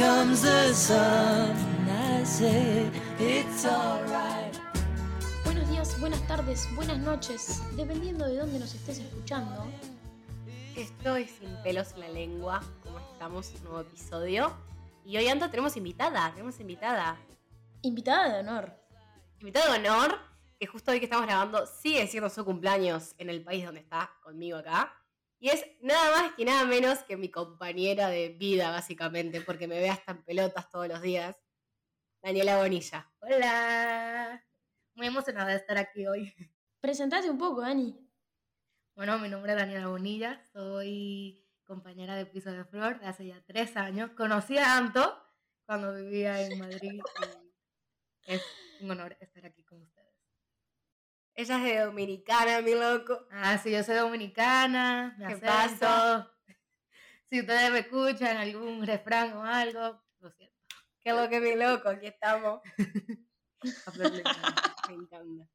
comes the sun. I say it's alright. Buenos días, buenas tardes, buenas noches, dependiendo de dónde nos estés escuchando. Estoy sin pelos en la lengua, como estamos, nuevo episodio. Y hoy Anto tenemos invitada, tenemos invitada. Invitada de honor. Invitada de honor, que justo hoy que estamos grabando sigue siendo su cumpleaños en el país donde está conmigo acá. Y es nada más que nada menos que mi compañera de vida, básicamente, porque me ve hasta en pelotas todos los días. Daniela Bonilla. Hola, muy emocionada de estar aquí hoy. Presentate un poco, Dani. Bueno, mi nombre es Daniela Bonilla, soy compañera de Piso de Flor de hace ya tres años. Conocí a Anto cuando vivía en Madrid y es un honor estar aquí con ustedes. Ella es de Dominicana, mi loco. Ah, sí, yo soy dominicana, me ¿Qué acento. pasa? Si ustedes me escuchan algún refrán o algo, lo siento. Qué lo que mi loco, aquí estamos. Me encanta.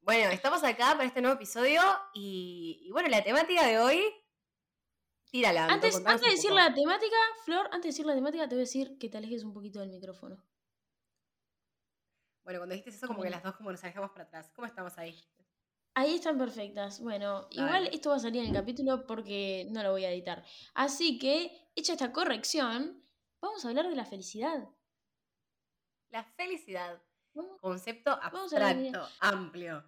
Bueno, estamos acá para este nuevo episodio y, y bueno, la temática de hoy. Tírala. Antes, antes de decir poco. la temática, Flor, antes de decir la temática, te voy a decir que te alejes un poquito del micrófono. Bueno, cuando dijiste eso, como que las dos como nos alejamos para atrás. ¿Cómo estamos ahí? Ahí están perfectas. Bueno, igual esto va a salir en el capítulo porque no lo voy a editar. Así que, hecha esta corrección, vamos a hablar de la felicidad. La felicidad. Vamos- Concepto abstracto, amplio.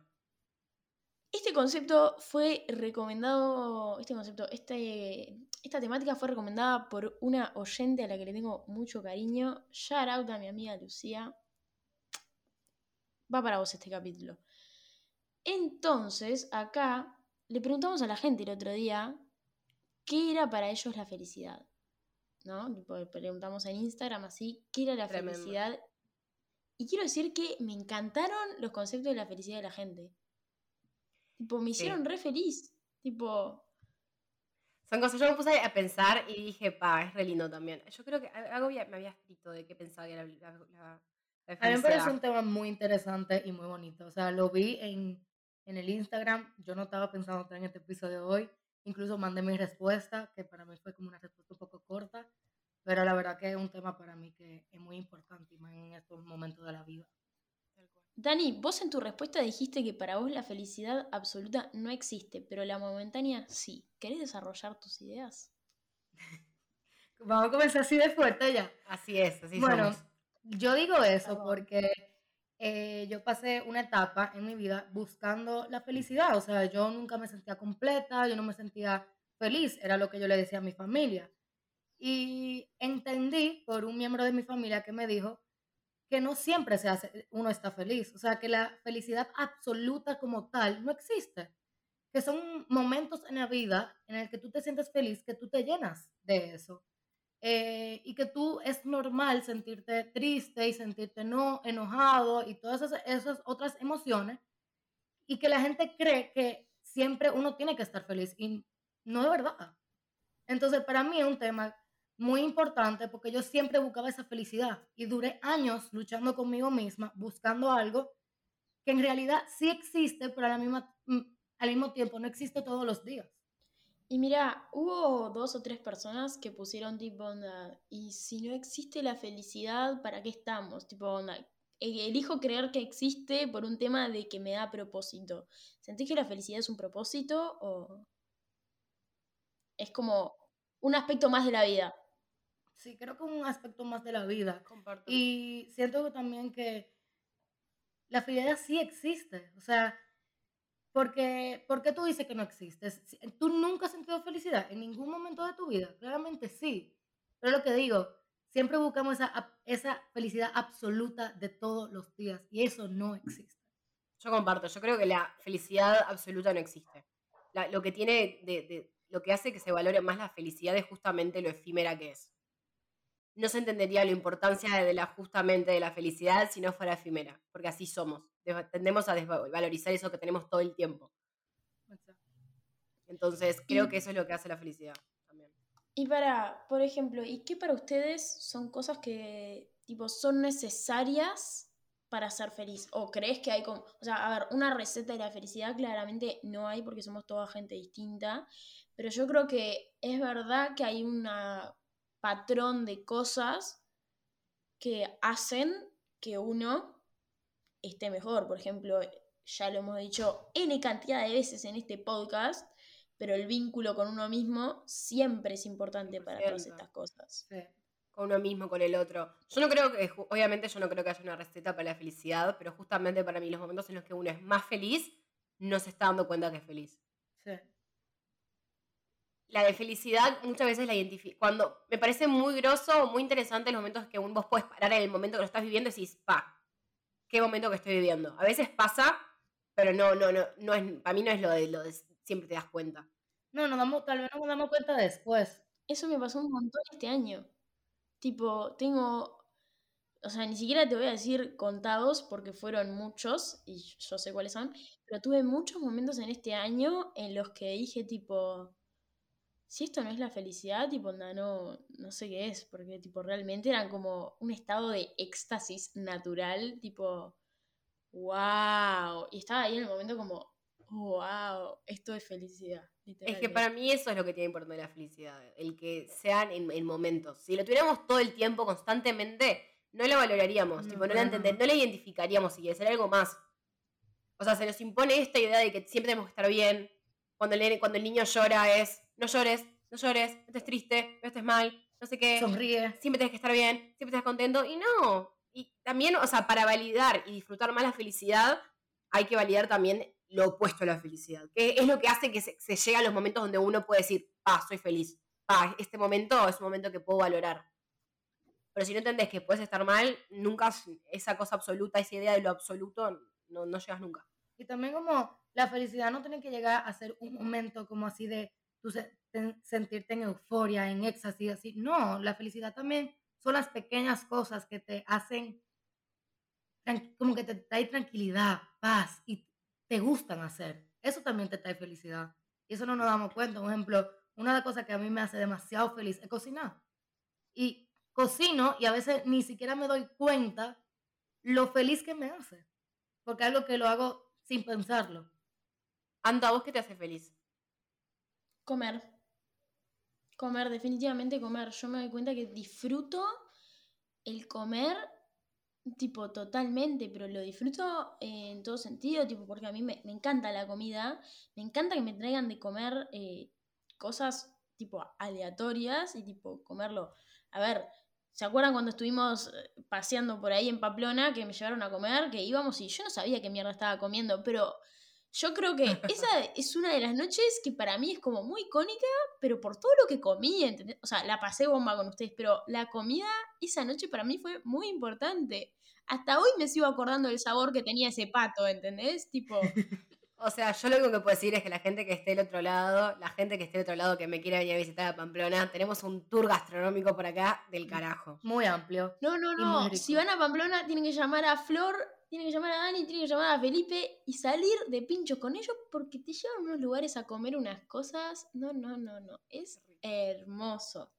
Este concepto fue recomendado, este concepto, este, esta temática fue recomendada por una oyente a la que le tengo mucho cariño. Shout out a mi amiga Lucía. Va para vos este capítulo. Entonces, acá le preguntamos a la gente el otro día qué era para ellos la felicidad. ¿No? Le preguntamos en Instagram así, ¿qué era la Tremendo. felicidad? Y quiero decir que me encantaron los conceptos de la felicidad de la gente. Tipo, me Sí. hicieron re feliz. Tipo, Son cosas, yo me puse a pensar y dije, pa, es re lindo también. Yo creo que algo me había escrito de qué pensaba que era la A mí me parece un tema muy interesante y muy bonito. O sea, lo vi en, en el Instagram. Yo no estaba pensando en este episodio de hoy. Incluso mandé mi respuesta, que para mí fue como una respuesta un poco corta. Pero la verdad que es un tema para mí que es muy importante y más en estos momentos de la vida. Dani, vos en tu respuesta dijiste que para vos la felicidad absoluta no existe, pero la momentánea sí. ¿Querés desarrollar tus ideas? Vamos a comenzar así de fuerte ya. Así es, así Bueno, somos. Yo digo eso porque eh, yo pasé una etapa en mi vida buscando la felicidad. O sea, yo nunca me sentía completa, yo no me sentía feliz, era lo que yo le decía a mi familia. Y entendí por un miembro de mi familia que me dijo que no siempre se hace, uno está feliz. O sea, que la felicidad absoluta como tal no existe. Que son momentos en la vida en el que tú te sientes feliz, que tú te llenas de eso eh, y que tú es normal sentirte triste y sentirte no enojado y todas esas, esas otras emociones y que la gente cree que siempre uno tiene que estar feliz y no es verdad. Entonces para mí es un tema muy importante porque yo siempre buscaba esa felicidad y duré años luchando conmigo misma buscando algo que en realidad sí existe pero a la misma, mm, al mismo tiempo no existe todos los días. Y mira, hubo dos o tres personas que pusieron tipo onda, y si no existe la felicidad, ¿para qué estamos? Tipo onda, e- elijo creer que existe por un tema de que me da propósito. ¿Sentís que la felicidad es un propósito o es como un aspecto más de la vida? Sí, creo que es un aspecto más de la vida. Comparto. Y siento también que la felicidad sí existe. O sea, porque, ¿por qué tú dices que no existe? Si- ¿Tú nunca has sentido felicidad en ningún momento de tu vida? Claramente sí. Pero lo que digo, siempre buscamos esa, felicidad absoluta de todos los días. Y eso no existe. Yo comparto, yo creo que la felicidad absoluta no existe. Lo que tiene de, de- lo que hace que se valore más la felicidad es justamente lo efímera que es. No se entendería la importancia de la justamente de la felicidad si no fuera efímera, porque así somos. De- Tendemos a desvalorizar eso que tenemos todo el tiempo. Entonces, creo Y- que eso es lo que hace la felicidad también. Y para, por ejemplo, ¿y qué para ustedes son cosas que tipo son necesarias para ser feliz? ¿O crees que hay como, o sea, a ver, una receta de la felicidad claramente no hay porque somos toda gente distinta, pero yo creo que es verdad que hay un patrón de cosas que hacen que uno esté mejor. Por ejemplo, ya lo hemos dicho N cantidad de veces en este podcast, pero el vínculo con uno mismo siempre es importante para todas estas cosas. Con uno mismo, con el otro. Yo no creo que, obviamente yo no creo que haya una receta para la felicidad, pero justamente para mí los momentos en los que uno es más feliz, no se está dando cuenta que es feliz. Sí. La de felicidad muchas veces la identifico. Cuando me parece muy groso, muy interesante los momentos que vos puedes parar en el momento que lo estás viviendo y decís, pa, qué momento que estoy viviendo. A veces pasa, pero no, no, no, no es, para mí no es lo de, lo de siempre te das cuenta. No, no damos, tal vez no nos damos cuenta después. Eso me pasó un montón este año. Tipo, tengo, o sea, ni siquiera te voy a decir contados porque fueron muchos y yo sé cuáles son, pero tuve muchos momentos en este año en los que dije tipo, si esto no es la felicidad, tipo, no, no sé qué es, porque tipo, realmente eran como un estado de éxtasis natural, tipo, wow, y estaba ahí en el momento como, wow, esto es felicidad. Es que para mí eso es lo que tiene importante la felicidad, el que sean en, momentos. Si lo tuviéramos todo el tiempo, constantemente, no lo valoraríamos, no, tipo, no, la entender, no la identificaríamos si quiere algo más. O sea, se nos impone esta idea de que siempre tenemos que estar bien. Cuando el, cuando el niño llora es, no llores, no llores, no estés triste, no estés mal, no sé qué. Sonríe. Siempre tienes que estar bien, siempre estás contento. Y no. Y también, o sea, para validar y disfrutar más la felicidad, hay que validar también lo opuesto a la felicidad, que es lo que hace que se, llegue a los momentos donde uno puede decir, ah, soy feliz, ah, este momento es un momento que puedo valorar. Pero si no entendés que puedes estar mal, nunca esa cosa absoluta, esa idea de lo absoluto, no, no llegas nunca. Y también como la felicidad no tiene que llegar a ser un momento como así de tú sentirte en euforia, en éxtasis. No, la felicidad también son las pequeñas cosas que te hacen como que te trae tranquilidad, paz y te gustan hacer. Eso también te trae felicidad. Y eso no nos damos cuenta. Por ejemplo, una de las cosas que a mí me hace demasiado feliz es cocinar. Y cocino y a veces ni siquiera me doy cuenta lo feliz que me hace. Porque es algo que lo hago sin pensarlo. Anda, ¿vos qué te hace feliz? Comer. Comer, definitivamente comer. Yo me doy cuenta que disfruto el comer tipo, totalmente, pero lo disfruto en todo sentido, tipo, porque a mí me, encanta la comida, me encanta que me traigan de comer eh, cosas, tipo, aleatorias y, tipo, comerlo. A ver, ¿se acuerdan cuando estuvimos eh, paseando por ahí en Pamplona que me llevaron a comer, que íbamos y yo no sabía qué mierda estaba comiendo, pero yo creo que esa es una de las noches que para mí es como muy icónica, pero por todo lo que comí, ¿entendés? O sea, la pasé bomba con ustedes, pero la comida esa noche para mí fue muy importante. Hasta hoy me sigo acordando del sabor que tenía ese pato, ¿entendés? Tipo... O sea, yo lo único que puedo decir es que la gente que esté del otro lado, la gente que esté del otro lado que me quiera venir a visitar a Pamplona, tenemos un tour gastronómico por acá del carajo. Muy amplio. No, no, no. Si van a Pamplona, tienen que llamar a Flor tiene que llamar a Dani, tiene que llamar a Felipe y salir de pincho con ellos porque te llevan a unos lugares a comer unas cosas. No, no, no, no. Es hermoso.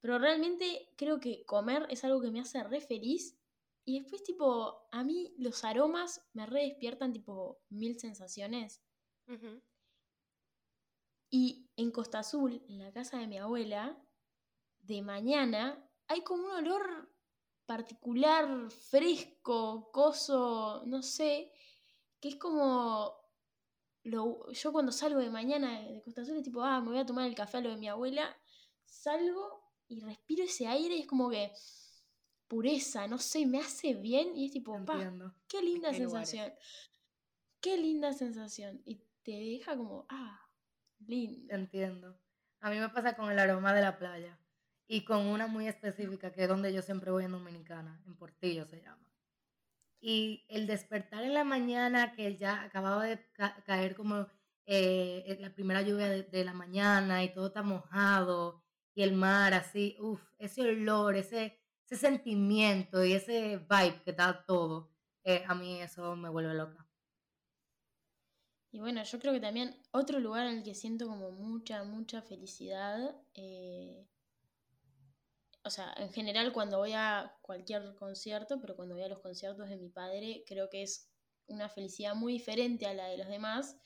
Pero realmente creo que comer es algo que me hace re feliz. Y después, tipo, a mí los aromas me re despiertan, tipo, mil sensaciones. Y en Costa Azul, en la casa de mi abuela, de mañana, hay como un olor particular, fresco, coso, no sé, que es como... Lo, yo cuando salgo de mañana de Costa Azul es tipo, ah, me voy a tomar el café a lo de mi abuela, salgo y respiro ese aire y es como que pureza, no sé, me hace bien y es tipo, pa, qué linda sensación. Qué linda sensación. Y te deja como, ah, lindo. Entiendo. A mí me pasa con el aroma de la playa y con una muy específica, que es donde yo siempre voy en Dominicana, en Portillo se llama. Y el despertar en la mañana, que ya acababa de caer como eh, la primera lluvia de, la mañana y todo está mojado, y el mar así, uff, ese olor, ese, ese sentimiento y ese vibe que da todo, eh, a mí eso me vuelve loca. Y bueno, yo creo que también otro lugar en el que siento como mucha, mucha felicidad eh, o sea, en general cuando voy a cualquier concierto, pero cuando voy a los conciertos de mi padre, creo que es una felicidad muy diferente a la de los demás,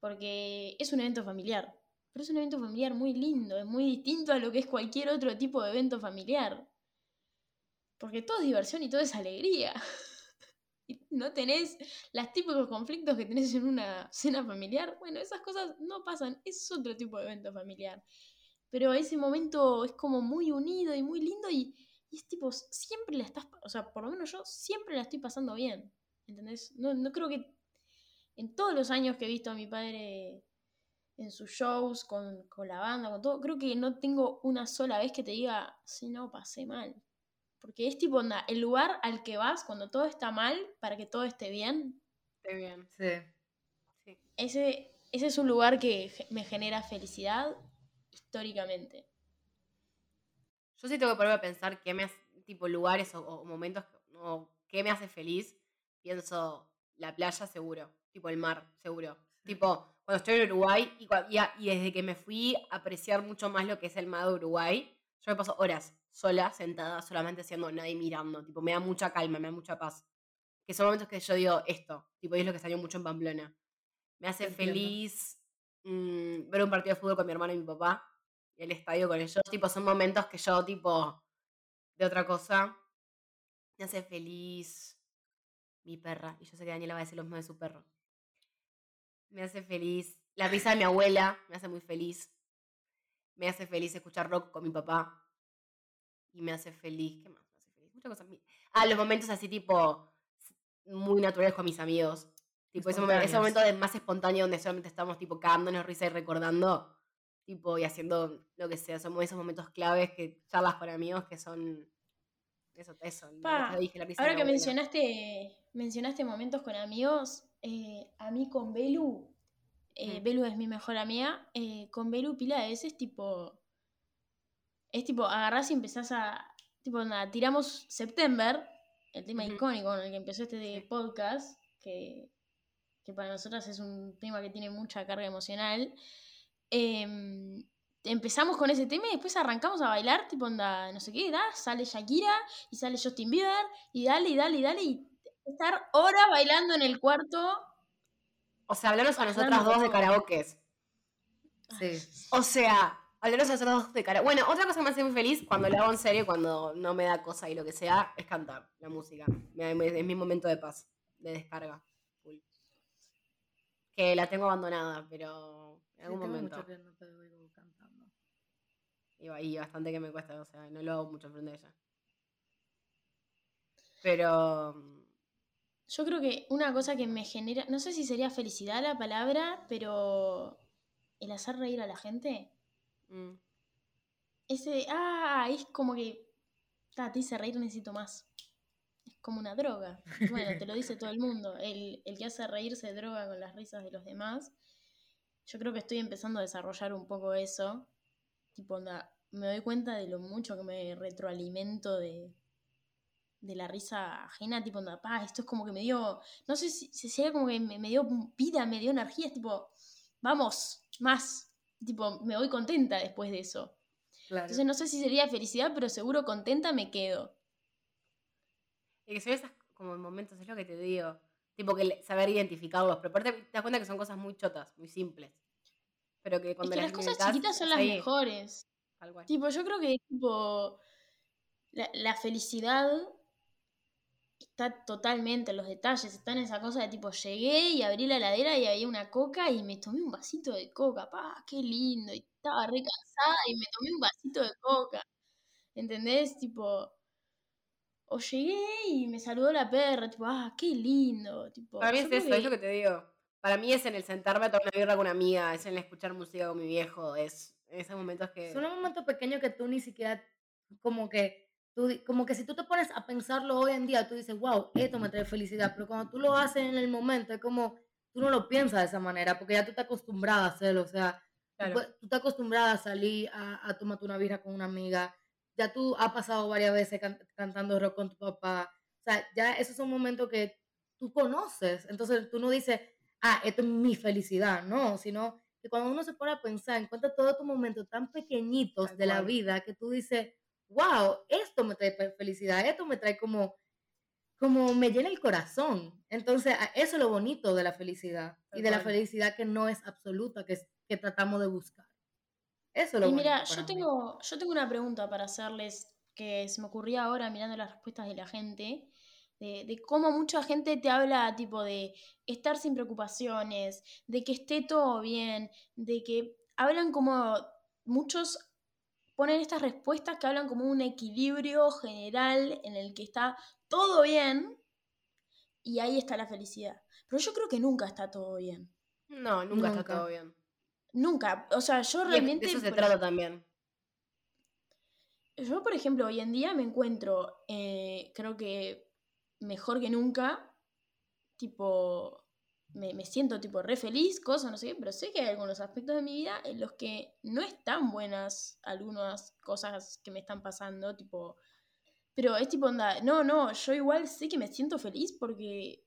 porque es un evento familiar. pero es un evento familiar muy lindo, es muy distinto a lo que es cualquier otro tipo de evento familiar. Porque todo es diversión y todo es alegría. Y no tenés los típicos conflictos que tenés en una cena familiar. Bueno, esas cosas no pasan, es otro tipo de evento familiar. Pero ese momento es como muy unido y muy lindo y, y es tipo, siempre la estás, o sea, por lo menos yo siempre la estoy pasando bien. ¿Entendés? No, no creo que en todos los años que he visto a mi padre en sus shows, con, con la banda, con todo, creo que no tengo una sola vez que te diga, sí, no, pasé mal. Porque es tipo, onda, el lugar al que vas cuando todo está mal para que todo esté bien. Esté bien. Sí. Sí. Ese, ese es un lugar que me genera felicidad históricamente. Yo sí tengo que ponerme a pensar qué me hace, tipo lugares o, o momentos, que- o qué me hace feliz. Pienso la playa seguro, tipo el mar seguro. Tipo, cuando estoy en Uruguay y, y, y desde que me fui a apreciar mucho más lo que es el mar de Uruguay, yo me paso horas sola, sentada, solamente haciendo nada y mirando. Tipo, me da mucha calma, me da mucha paz. Que son momentos que yo digo esto, tipo, y es lo que extraño mucho en Pamplona. Me hace Entiendo. feliz mm, ver un partido de fútbol con mi hermano y mi papá y el estadio con ellos. Tipo, son momentos que yo, tipo, de otra cosa, me hace feliz mi perra. Y yo sé que Daniela va a decir lo mismo de su perro. Me hace feliz la risa de mi abuela, me hace muy feliz. Me hace feliz escuchar rock con mi papá. Y me hace feliz, ¿qué más me hace feliz? Muchas cosas. Ah, los momentos así, tipo, muy naturales con mis amigos. Tipo, ese, momen- ese momento de más espontáneo donde solamente estamos, tipo, cagándonos risa y recordando tipo, y haciendo lo que sea. Son esos momentos claves que charlas con amigos que son. Eso, eso. Pa, dije, la Ahora que mencionaste, mencionaste momentos con amigos, eh, a mí con Belu, eh, Mm. Belu es mi mejor amiga, eh, con Belu pila de veces tipo, es tipo, agarrás y empezás a, tipo, nada, tiramos September, el tema icónico con el que empezó este Sí. podcast, que, que para nosotras es un tema que tiene mucha carga emocional. Em, empezamos con ese tema y después arrancamos a bailar, tipo onda, no sé qué, da, sale Shakira y sale Justin Bieber y dale y dale y dale y estar horas bailando en el cuarto. O sea, hablarnos a nosotras dos de todo. karaokes. Sí. O sea, hablarnos a nosotras dos de karaoke. Bueno, otra cosa que me hace muy feliz cuando lo hago en serio, cuando no me da cosa y lo que sea, es cantar la música. Es mi momento de paz, de descarga. Que la tengo abandonada, pero en Sí, algún tengo momento. mucho que no te oigo cantando. Y, ba- y bastante que me cuesta, o sea, no lo hago mucho frente a ella. Pero. mm, Yo creo que una cosa que me genera, no sé si sería felicidad la palabra, pero el hacer reír a la gente, mm, ese, ah, es como que, ta, te hice reír, necesito más. Como una droga. Bueno, te lo dice todo el mundo. El, el que hace reír se droga con las risas de los demás. Yo creo que estoy empezando a desarrollar un poco eso. Tipo, onda, me doy cuenta de lo mucho que me retroalimento de, de la risa ajena. Tipo, onda, pa, esto es como que me dio, no sé si, si sería como que me, me dio vida, me dio energía. Es tipo, vamos, más. Tipo, me voy contenta después de eso. Claro. Entonces no sé si sería felicidad, pero seguro contenta me quedo. Y que son esos como momentos, es lo que te digo. Tipo que saber identificarlos. Pero aparte te das cuenta que son cosas muy chotas, muy simples. Pero que Es cuando que las cosas necesitas, chiquitas son las ahí, mejores. tal cual. Tipo, yo creo que tipo la, la felicidad está totalmente en los detalles, está en esa cosa de tipo llegué y abrí la heladera y había una coca y me tomé un vasito de coca, pa, qué lindo, y estaba re cansada y me tomé un vasito de coca. ¿Entendés? Tipo o llegué y me saludó la perra, tipo, ah, qué lindo, tipo, Para mí es eso, es lo que te digo. Para mí es en el sentarme a tomar una birra con una amiga, es en el escuchar música con mi viejo, es en esos momentos que... Son un momento pequeño que tú ni siquiera, como que, tú, como que si tú te pones a pensarlo hoy en día, tú dices, wow, esto me trae felicidad, pero cuando tú lo haces en el momento, es como, tú no lo piensas de esa manera, porque ya tú estás acostumbrada a hacerlo, o sea, tú Claro. puedes- tú estás acostumbrada a salir a, a tomarte una birra con una amiga, ya tú has pasado varias veces can- cantando rock con tu papá, o sea, ya esos son momentos que tú conoces, entonces tú no dices, ah, esto es mi felicidad, no, sino que cuando uno se pone a pensar, encuentra todos estos momentos tan pequeñitos de la vida que tú dices, wow, esto me trae fe- felicidad, esto me trae como, como me llena el corazón. Entonces, eso es lo bonito de la felicidad y de la felicidad que no es absoluta, que, es, que tratamos de buscar. Eso es lo Y mira, yo tengo, yo tengo una pregunta para hacerles que se me ocurría ahora mirando las respuestas de la gente, de, de cómo mucha gente te habla tipo de estar sin preocupaciones, de que esté todo bien, de que hablan como muchos ponen estas respuestas que hablan como un equilibrio general en el que está todo bien y ahí está la felicidad. Pero yo creo que nunca está todo bien. No, nunca, está todo bien. Nunca. O sea, yo realmente... de eso se trata también. Yo, por ejemplo, hoy en día me encuentro, eh, creo que mejor que nunca, tipo, me, me siento tipo re feliz, cosas, no sé qué, pero sé que hay algunos aspectos de mi vida en los que no están buenas algunas cosas que me están pasando, tipo, pero es tipo, onda, no, no, yo igual sé que me siento feliz porque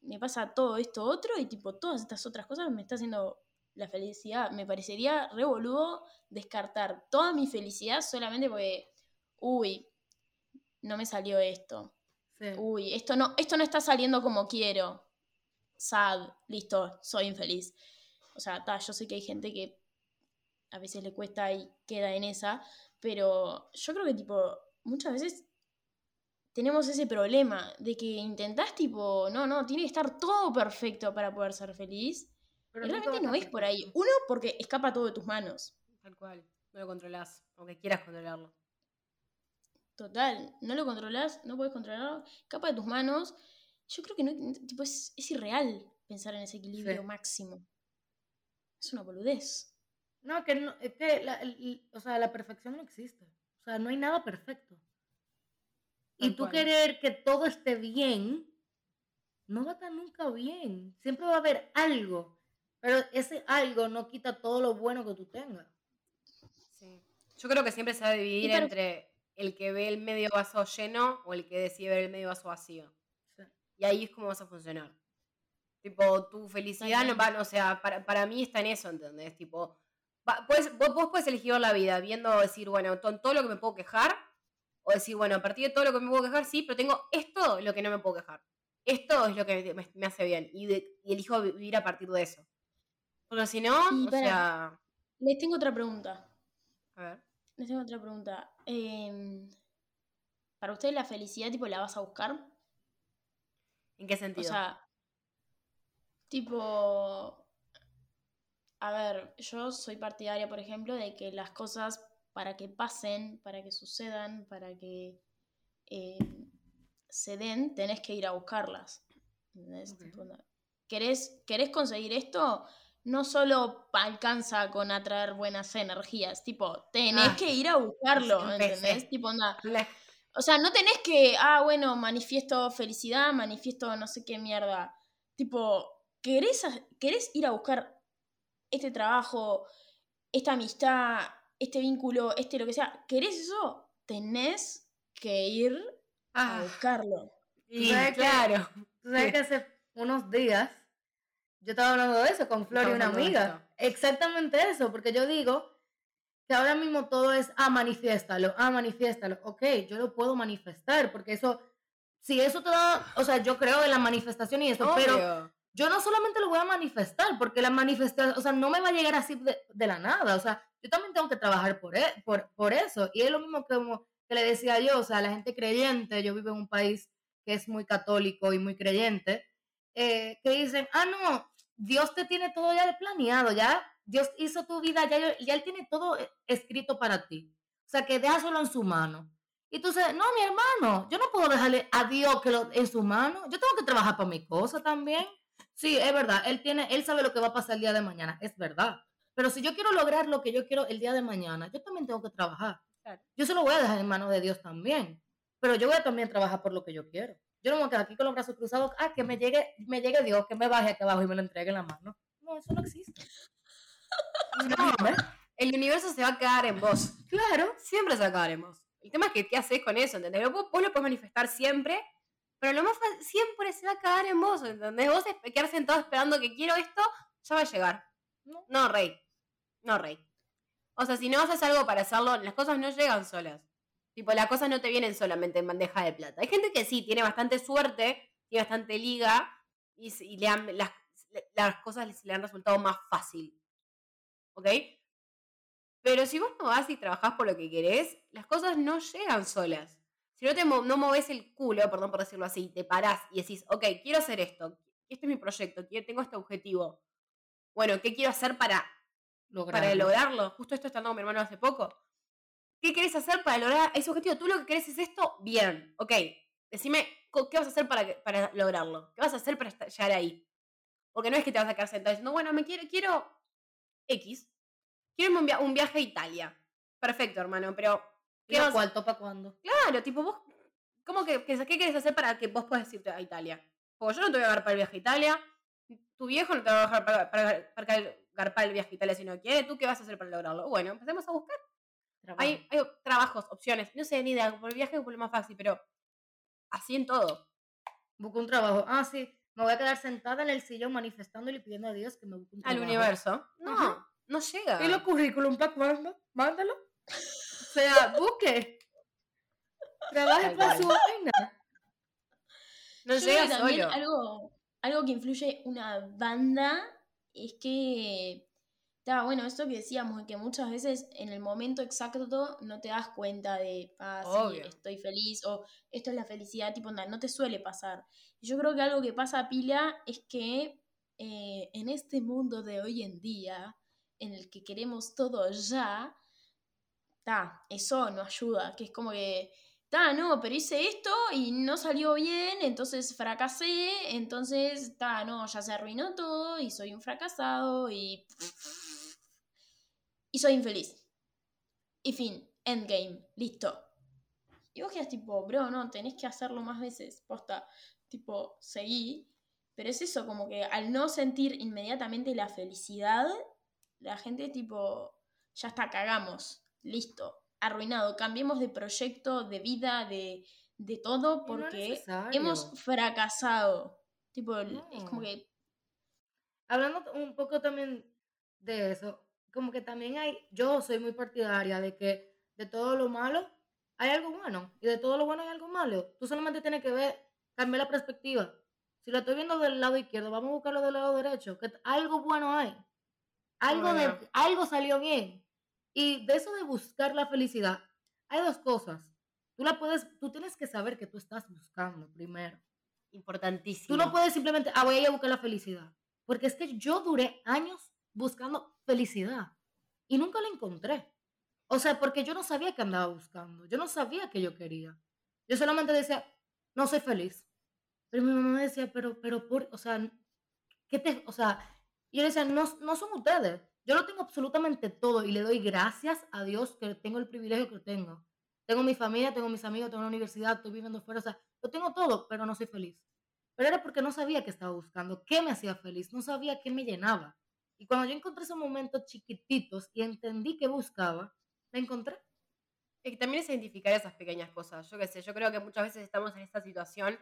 me pasa todo esto otro y tipo, todas estas otras cosas me está haciendo la felicidad. Me parecería re boludo descartar toda mi felicidad solamente porque, uy, no me salió esto. Sí. Uy, esto no, esto no está saliendo como quiero. Sad, listo, soy infeliz. O sea, ta, yo sé que hay gente que a veces le cuesta y queda en esa, pero yo creo que tipo, muchas veces tenemos ese problema de que intentás tipo, no, no, tiene que estar todo perfecto para poder ser feliz. Pero realmente no es por ahí. Uno, porque escapa todo de tus manos. Tal cual. No lo controlás, aunque quieras controlarlo. Total, no lo controlas, no puedes controlarlo, escapa de tus manos. Yo creo que no, tipo, es, es irreal pensar en ese equilibrio Sí. máximo. Es una boludez. No, que no, es que la, el- o sea, la perfección no existe. O sea, no hay nada perfecto. Y tú cual. querer que todo esté bien, no va a estar nunca bien. Siempre va a haber algo. Pero ese algo no quita todo lo bueno que tú tengas. Sí. Yo creo que siempre se va a dividir para- entre el que ve el medio vaso lleno o el que decide ver el medio vaso vacío. Sí. Y ahí es como vas a funcionar. Tipo, tu felicidad no va, o sea, para, para mí está en eso, ¿entendés? Tipo, va- puedes- vos, vos puedes elegir la vida viendo, decir, bueno, to- todo lo que me puedo quejar, o decir, bueno, a partir de todo lo que me puedo quejar, sí, pero tengo esto lo que no me puedo quejar. Esto es lo que me, me hace bien. Y, de- y elijo vivir a partir de eso. Porque si no, Y o para- sea, Les tengo otra pregunta. a ver. Les tengo otra pregunta. Em, ¿Para ustedes la felicidad, tipo, la vas a buscar? ¿En qué O sentido? sea, tipo, a ver, yo soy partidaria, por ejemplo, de que las cosas para que pasen, para que sucedan, para que eh, se den, tenés que ir a buscarlas. ¿Querés, ¿Querés conseguir esto? No solo alcanza con atraer buenas energías, tipo, tenés Ah, que ir a buscarlo. ¿entendés? Tipo, onda, o sea, no tenés que, ah, bueno, manifiesto felicidad, manifiesto no sé qué mierda. Tipo, ¿querés, ir a buscar este trabajo, esta amistad, este vínculo, este lo que sea? ¿Querés eso? Tenés que ir a Ah, buscarlo. y ¿Sabes qué? claro. Tú sabes Sí. que hace unos días yo estaba hablando de eso con Flor y una amiga. Exactamente eso, porque yo digo que ahora mismo todo es, ah, manifiéstalo, ah, manifiéstalo. Ok, yo lo puedo manifestar, porque eso, si eso te da, o sea, yo creo en la manifestación y eso, pero Obvio. yo no solamente lo voy a manifestar, porque la manifestación, o sea, no me va a llegar así de, de la nada, o sea, yo también tengo que trabajar por, e- por, por eso. Y es lo mismo que, como que le decía yo, o sea, la gente creyente, yo vivo en un país que es muy católico y muy creyente, eh, que dicen, ah, no, Dios te tiene todo ya planeado, ya Dios hizo tu vida, ya, ya Él tiene todo eh, escrito para ti. O sea, que déjaselo en su mano. Y tú dices, no, mi hermano, yo no puedo dejarle a Dios que lo, en su mano. Yo tengo que trabajar por mi cosa también. Sí, es verdad, él tiene, él sabe lo que va a pasar el día de mañana, es verdad. Pero si yo quiero lograr lo que yo quiero el día de mañana, yo también tengo que trabajar. Claro. Yo se lo voy a dejar en manos de Dios también. Pero yo voy a también trabajar por lo que yo quiero. Yo no me voy a quedar aquí con los brazos cruzados, ah, que me llegue, me llegue Dios, que me baje aquí abajo y me lo entregue en la mano. No, eso no existe. No, ¿Eh? el universo se va a quedar en vos. Claro. Siempre se va a quedar en vos. El tema es que qué haces con eso, ¿entendés? Vos, vos lo puedes manifestar siempre, pero lo más fácil, siempre se va a quedar en vos, ¿entendés? Vos quedar sentado esperando que quiero esto, ya va a llegar. No. No, rey. No, rey. O sea, si no haces algo para hacerlo, las cosas no llegan solas. Tipo, las cosas no te vienen solamente en bandeja de plata. Hay gente que sí, tiene bastante suerte, tiene bastante liga, y, y le han- las, las cosas les- le han resultado más fácil. ¿Ok? Pero si vos no vas y trabajás por lo que querés, las cosas no llegan solas. Si no te no moves el culo, perdón por decirlo así, te parás y decís, ok, quiero hacer esto, este es mi proyecto, tengo este objetivo. Bueno, ¿qué quiero hacer para para Lograrlo. lograrlo. Justo esto estando con mi hermano hace poco. ¿Qué querés hacer para lograr ese objetivo? Tú lo que querés es esto, bien, ok. Decime, ¿qué vas a hacer para, para lograrlo? ¿Qué vas a hacer para llegar ahí? Porque no es que te vas a quedar sentado diciendo, bueno, me quiero, quiero X. Quiero irme un, via- un viaje a Italia. Perfecto, hermano, pero ¿Y ¿qué vas- para cuándo? Claro, tipo, vos, ¿cómo que, que- qué querés hacer para que vos puedas irte a Italia? Porque yo no te voy a agarrar para el viaje a Italia, tu viejo no te va a dejar para, para, para agarrar el viaje a Italia si no quiere, ¿tú qué vas a hacer para lograrlo? Bueno, empecemos a buscar. Trabajo. Hay, hay trabajos, opciones, no sé, ni idea, por el viaje es por lo más fácil, pero así en todo. Busco un trabajo. Ah, sí. Me voy a quedar sentada en el sillón manifestando y pidiendo a Dios que me busque un Al trabajo. universo. No, Ajá. no llega. ¿Y los currículum cuándo? Mándalo. O sea, busque. Trabaje para su vaina. no Yo llega solo. Algo, algo que influye una banda es que, está bueno, esto que decíamos, que muchas veces en el momento exacto no te das cuenta de, ah, sí, estoy feliz, o esto es la felicidad, tipo, onda, no te suele pasar. Yo creo que algo que pasa a pila es que eh, en este mundo de hoy en día, en el que queremos todo ya, ta, eso no ayuda, que es como que, ta, no, pero hice esto y no salió bien, entonces fracasé, entonces, ta, no, ya se arruinó todo y soy un fracasado y... Y soy infeliz. Y fin, endgame, listo. Y vos quedas tipo, bro, no, tenés que hacerlo más veces, posta, tipo, seguí. Pero es eso, como que al no sentir inmediatamente la felicidad, la gente tipo, ya está, cagamos, listo, arruinado, cambiemos de proyecto, de vida, de, de todo, no porque hemos fracasado. Tipo, es como que, Hablando un poco también de eso, como que también hay, yo soy muy partidaria de que de todo lo malo hay algo bueno y de todo lo bueno hay algo malo. Tú solamente tienes que ver, cambiar la perspectiva. Si lo estoy viendo del lado izquierdo, vamos a buscarlo del lado derecho, que algo bueno hay. Algo, de, algo salió bien. Y de eso de buscar la felicidad, hay dos cosas. Tú la puedes, tú tienes que saber que tú estás buscando primero. Importantísimo. Tú no puedes simplemente, ah, voy a ir a buscar la felicidad. Porque es que yo duré años buscando felicidad y nunca la encontré. O sea, porque yo no sabía que andaba buscando. Yo no sabía que yo quería. Yo solamente decía, no soy feliz. Pero mi mamá me decía, pero, pero, por, o sea, ¿qué te, o sea, y yo decía, no, no son ustedes. Yo lo tengo absolutamente todo y le doy gracias a Dios que tengo el privilegio que tengo. Tengo mi familia, tengo mis amigos, tengo una universidad, estoy viviendo fuera, o sea, lo tengo todo, pero no soy feliz. Pero era porque no sabía qué estaba buscando, qué me hacía feliz, no sabía qué me llenaba. Y cuando yo encontré esos momentos chiquititos y entendí qué buscaba, me encontré. Y también es identificar esas pequeñas cosas. Yo qué sé, yo creo que muchas veces estamos en esta situación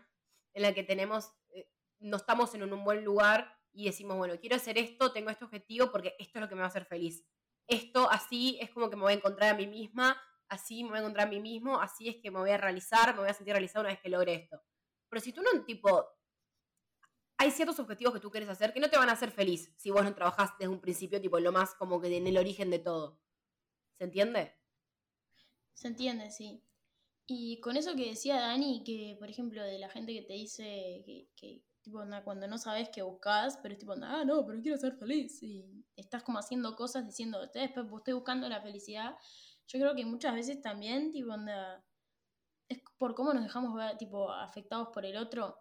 en la que tenemos, eh, no estamos en un buen lugar y decimos, bueno, quiero hacer esto, tengo este objetivo porque esto es lo que me va a hacer feliz. Esto así es como que me voy a encontrar a mí misma, así me voy a encontrar a mí mismo, así es que me voy a realizar, me voy a sentir realizada una vez que logre esto. Pero si tú no, tipo, hay ciertos objetivos que tú quieres hacer que no te van a hacer feliz si vos no trabajás desde un principio, tipo, lo más como que en el origen de todo. ¿Se entiende? Se entiende, sí. Y con eso que decía Dani, que por ejemplo de la gente que te dice que, tipo, cuando no sabes qué buscas, pero es tipo, ah, no, pero quiero ser feliz. Y estás como haciendo cosas diciendo, "Te- después estoy buscando la felicidad. Yo creo que muchas veces también, tipo, onda, es por cómo nos dejamos ver, tipo, afectados por el otro.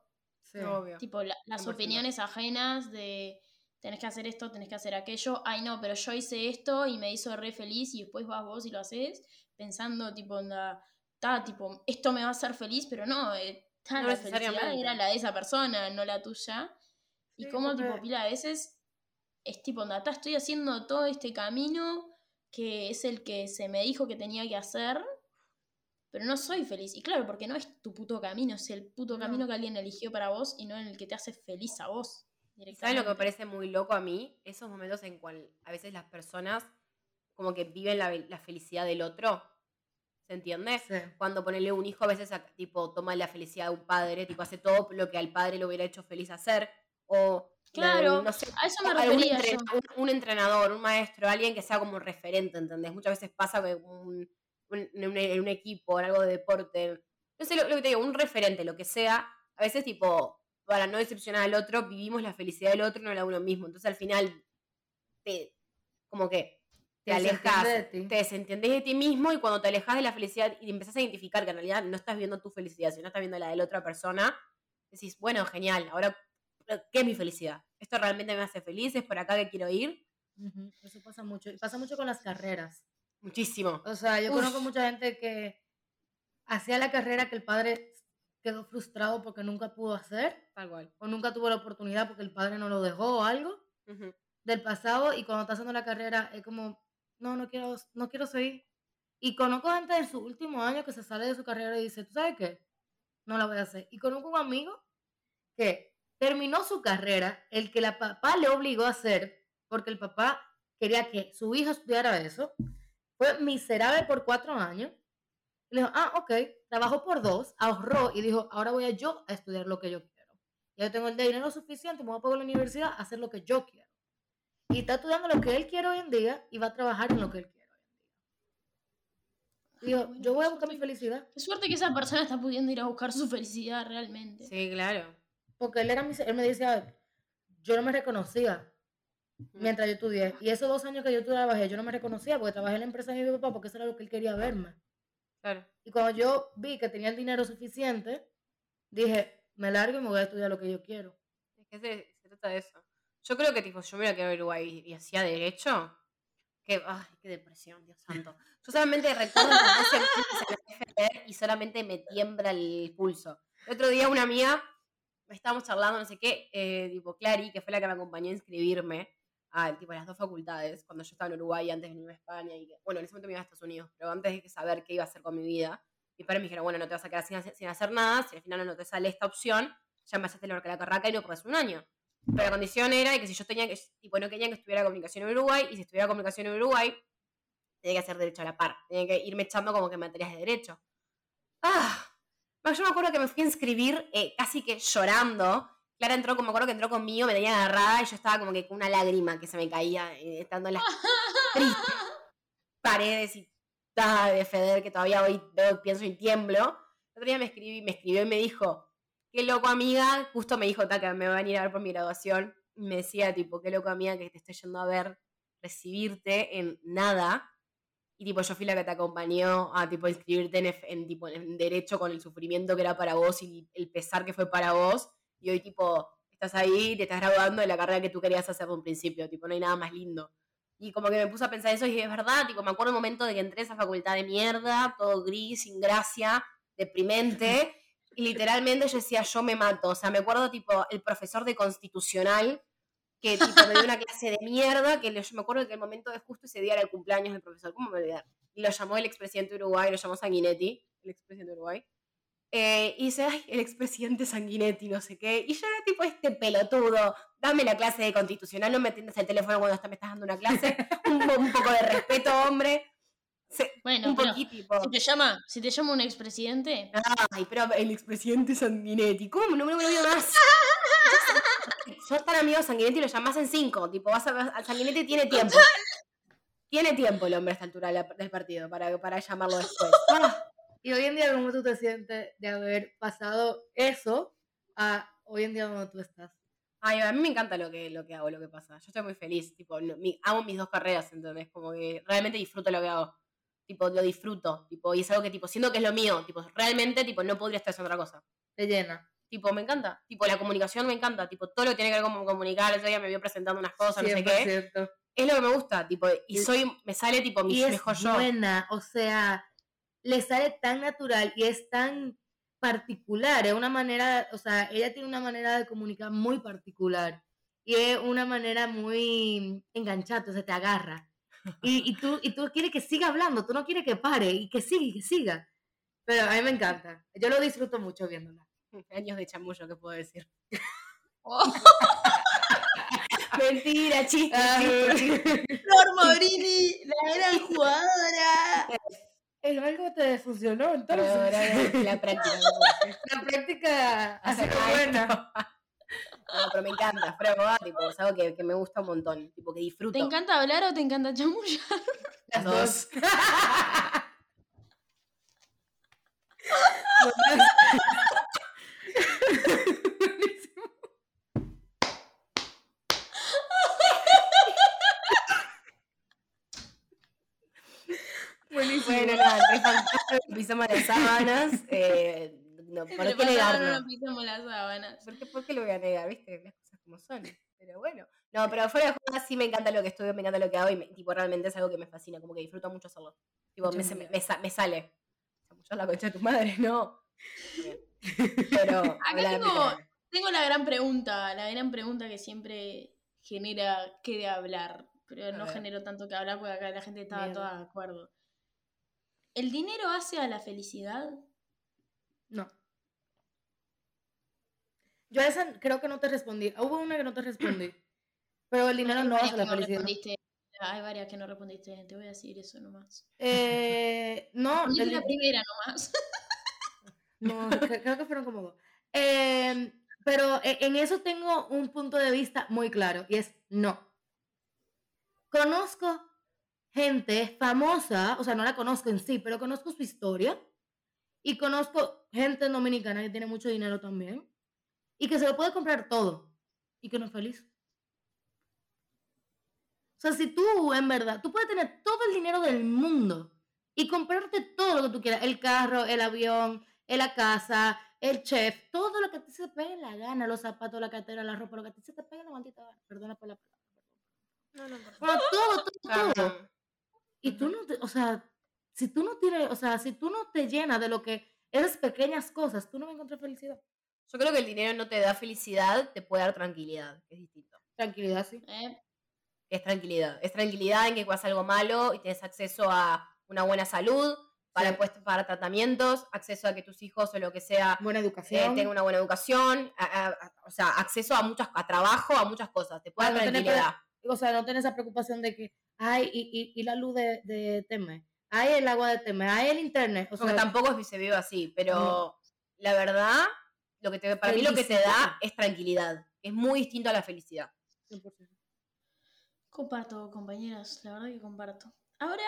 Obvio. Tipo, la- las 100%. opiniones ajenas de tenés que hacer esto, tenés que hacer aquello. Ay, no, pero yo hice esto y me hizo re feliz y después vas vos y lo haces pensando, tipo, onda, ta, tipo, esto me va a hacer feliz, pero no, eh, ta, No la felicidad era la de esa persona, no la tuya. Y como, tipo, pila, a veces es tipo, onda, ta, estoy haciendo todo este camino que es el que se me dijo que tenía que hacer, pero no soy feliz. Y claro, porque no es tu puto camino, es el puto No. camino que alguien eligió para vos y no en el que te hace feliz a vos. ¿Sabes lo que me parece muy loco a mí? Esos momentos en cual a veces las personas como que viven la, la felicidad del otro. ¿Se entiende? Sí. Cuando ponerle un hijo a veces a- tipo toma la felicidad de un padre, tipo hace todo lo que al padre le hubiera hecho feliz hacer. O Claro, no sé, a eso me refería entren- yo. un, un entrenador, un maestro, alguien que sea como referente, ¿entendés? Muchas veces pasa que un- un- en, un, en un equipo, en algo de deporte, no sé lo, lo que te digo, un referente, lo que sea, a veces tipo, para no decepcionar al otro, vivimos la felicidad del otro no la de uno mismo. Entonces al final, te, como que te Te alejas, desentiende de ti. te desentiendes de ti mismo y cuando te alejas de la felicidad y empezás a identificar que en realidad no estás viendo tu felicidad, sino estás viendo la de la otra persona, decís, bueno, genial, ahora, ¿qué es mi felicidad? ¿Esto realmente me hace feliz? ¿Es por acá que quiero ir? Eso pasa mucho. Y pasa mucho con las carreras. Muchísimo. O sea, yo Uf. conozco mucha gente que hacía la carrera que el padre quedó frustrado porque nunca pudo hacer Tal cual. o nunca tuvo la oportunidad porque el padre no lo dejó o algo del pasado y cuando está haciendo la carrera es como, no, no quiero, no quiero seguir. Y conozco gente en su último año que se sale de su carrera y dice, ¿tú sabes qué? No la voy a hacer. Y conozco un amigo que terminó su carrera, el que la papá le obligó a hacer, porque el papá quería que su hijo estudiara eso, fue miserable por cuatro años. Y le dijo, ah, ok, trabajó por dos, ahorró y dijo, ahora voy a yo a estudiar lo que yo quiero. Ya tengo el dinero suficiente, me voy a pagar la universidad a hacer lo que yo quiero. Y está estudiando lo que él quiere hoy en día y va a trabajar en lo que él quiere hoy en día. Bueno, yo voy a buscar mi felicidad. Qué suerte que esa persona está pudiendo ir a buscar su felicidad realmente. Sí, claro. Porque él, era mi, él me decía, yo no me reconocía mientras yo estudié. Y esos dos años que yo trabajé, yo no me reconocía porque trabajé en la empresa de mi papá porque eso era lo que él quería verme. Claro. Y cuando yo vi que tenía el dinero suficiente, dije, me largo y me voy a estudiar lo que yo quiero. Es que se, se trata de eso. Yo creo que tipo, yo me iba a quedar en Uruguay y, y hacía derecho. Que, ay, qué depresión, Dios santo. Yo solamente recuerdo que y solamente me tiembla el pulso. El otro día una amiga, estábamos charlando, no sé qué, eh, tipo Clary, que fue la que me acompañó a inscribirme a tipo, las dos facultades, cuando yo estaba en Uruguay antes de irme a España. Y que, bueno, en ese momento me iba a Estados Unidos, pero antes de saber qué iba a hacer con mi vida. Mis padres me dijeron, bueno, no te vas a quedar sin, sin hacer nada, si al final no te sale esta opción, ya empezaste la, carraca y no puedes un año. Pero la condición era que si yo tenía que, tipo, no querían que estuviera comunicación en Uruguay, y si estuviera comunicación en Uruguay, tenía que hacer derecho a la par. Tenía que irme echando como que materias de derecho. Ah, yo me acuerdo que me fui a inscribir eh, casi que llorando. Clara entró, como me acuerdo que entró conmigo, me tenía agarrada y yo estaba como que con una lágrima que se me caía, eh, estando en las tristes paredes y ah, de Feder, que todavía hoy veo, pienso y tiemblo. El otro día me, escribí, me escribió y me dijo, qué loco amiga, justo me dijo, Taca, me van a ir a ver por mi graduación. Y me decía, tipo, qué loco amiga que te estoy yendo a ver, recibirte en nada. Y tipo, yo fui la que te acompañó a tipo inscribirte en, en, tipo, en derecho con el sufrimiento que era para vos y el pesar que fue para vos. Y hoy tipo, estás ahí, te estás graduando de la carrera que tú querías hacer de un principio. Tipo, no hay nada más lindo. Y como que me puse a pensar eso y dije, es verdad, tipo, me acuerdo un momento de que entré a esa facultad de mierda, todo gris, sin gracia, deprimente. Y literalmente yo decía, yo me mato. O sea, me acuerdo tipo el profesor de constitucional que tipo me dio una clase de mierda, que yo me acuerdo que el momento de justo ese día era el cumpleaños del profesor, ¿cómo me olvidar? Y lo llamó el expresidente de Uruguay, lo llamó Sanguinetti, el expresidente de Uruguay. Eh, y dice, ay, el expresidente Sanguinetti, no sé qué. Y yo era tipo, este pelotudo, dame la clase de constitucional, no me atiendas el teléfono cuando me estás dando una clase. un, un poco de respeto, hombre. Se- Bueno, un pero si te llama, si te llama un expresidente, Ay, pero el expresidente Sanguinetti, ¿cómo no me lo vio más? Sos tan amigo de Sanguinetti y lo llamás en cinco. Tipo, vas a, a- Sanguinetti tiene tiempo. Tiene tiempo el hombre a esta altura del partido para, para llamarlo después. Ah, Y hoy en día, ¿cómo tú te sientes de haber pasado eso a hoy en día donde tú estás? Ay, a mí me encanta lo que, lo que hago, lo que pasa. Yo estoy muy feliz. Tipo, no- mi- hago mis dos carreras, ¿entendés? Como que realmente disfruto lo que hago. Tipo, lo disfruto. Tipo, y es algo que, tipo, siento que es lo mío. Tipo, realmente, tipo, no podría estar haciendo otra cosa. Te llena. Tipo, me encanta. Tipo, la comunicación me encanta. Tipo, todo lo que tiene que ver con comunicar. El otro día me vio presentando unas cosas, no sé qué. 100%. Es lo que me gusta. Tipo, y Y- soy, me sale, tipo, mi y es mejor yo. buena, o sea, le sale tan natural y es tan particular, es una manera, o sea, ella tiene una manera de comunicar muy particular y es una manera muy enganchada, o sea, te agarra. Y, y tú, y tú quieres que siga hablando, tú no quieres que pare y que siga y que siga. Pero a mí me encanta, yo lo disfruto mucho viéndola. Años de chamullo, ¿qué puedo decir? Oh. Mentira, chiste, Ah. chiste. Flor Morini, la gran jugadora. Es algo te funcionó Pero entonces. ahora la práctica. La práctica ha Hacer sido buena. No, pero me encanta. Fuera tipo, es algo que, que me gusta un montón. Tipo, que disfruto. ¿Te encanta hablar o te encanta chamullar? Las dos. Buenísimo. Bueno, pisamos las sábanas. Eh, no, ¿Por qué negarlo? no pisamos las sábanas. ¿Por qué, ¿Por qué lo voy a negar? ¿Viste? Las cosas como son. Pero bueno. No, pero fuera de joda sí me encanta lo que estudio, me encanta lo que hago y me- tipo, realmente es algo que me fascina, como que disfruto mucho hacerlo. Tipo, me, me, me sale. La concha de tu madre, no. Pero. Acá tengo, tengo la gran pregunta, la gran pregunta que siempre genera que de hablar, pero A no ver. generó tanto que hablar porque acá la gente estaba toda de acuerdo. ¿El dinero hace a la felicidad? No. Yo a esa creo que no te respondí. Hubo una que no te respondí. Pero el dinero no varias hace la no felicidad. Hay varias que no respondiste, te voy a decir eso nomás. Eh, no, el- la primera nomás. no, cre- creo que fueron como dos. Eh, pero e- en eso tengo un punto de vista muy claro y es no. Conozco gente famosa, o sea, no la conozco en sí, pero conozco su historia y conozco gente dominicana que tiene mucho dinero también y que se lo puede comprar todo y que no es feliz. O sea, si tú, en verdad, tú puedes tener todo el dinero del mundo y comprarte todo lo que tú quieras, el carro, el avión, eh, la casa, el chef, todo lo que a ti se te pegue en la gana, los zapatos, la cartera, la ropa, lo que a ti se te pegue en la maldita gana. Perdona por la palabra. No, no, por Bueno, todo, todo, todo. Y tú no, te, o sea, si tú no tienes, o sea, si tú no te llenas de lo que esas pequeñas cosas, tú no vas a encontrar felicidad. Yo creo que el dinero no te da felicidad, te puede dar tranquilidad, que es distinto. Tranquilidad, sí. ¿eh? Es tranquilidad. Es tranquilidad en que pasa algo malo y tienes acceso a una buena salud, para, Sí. pues, para tratamientos, acceso a que tus hijos o lo que sea Buena eh, educación. tengan una buena educación, a- a- a- o sea, acceso a muchas, a trabajo, a muchas cosas. Te puede dar no tranquilidad. o sea, no tener esa preocupación de que, ay, y, y, y la luz de, de Teme, ay, el agua de Teme, ay, el internet. O Porque sea, tampoco es que se vive así, pero la verdad, lo que te, para mí lo que te da es tranquilidad. Es muy distinto a la felicidad. 100%. Comparto, compañeras, la verdad que comparto. Ahora,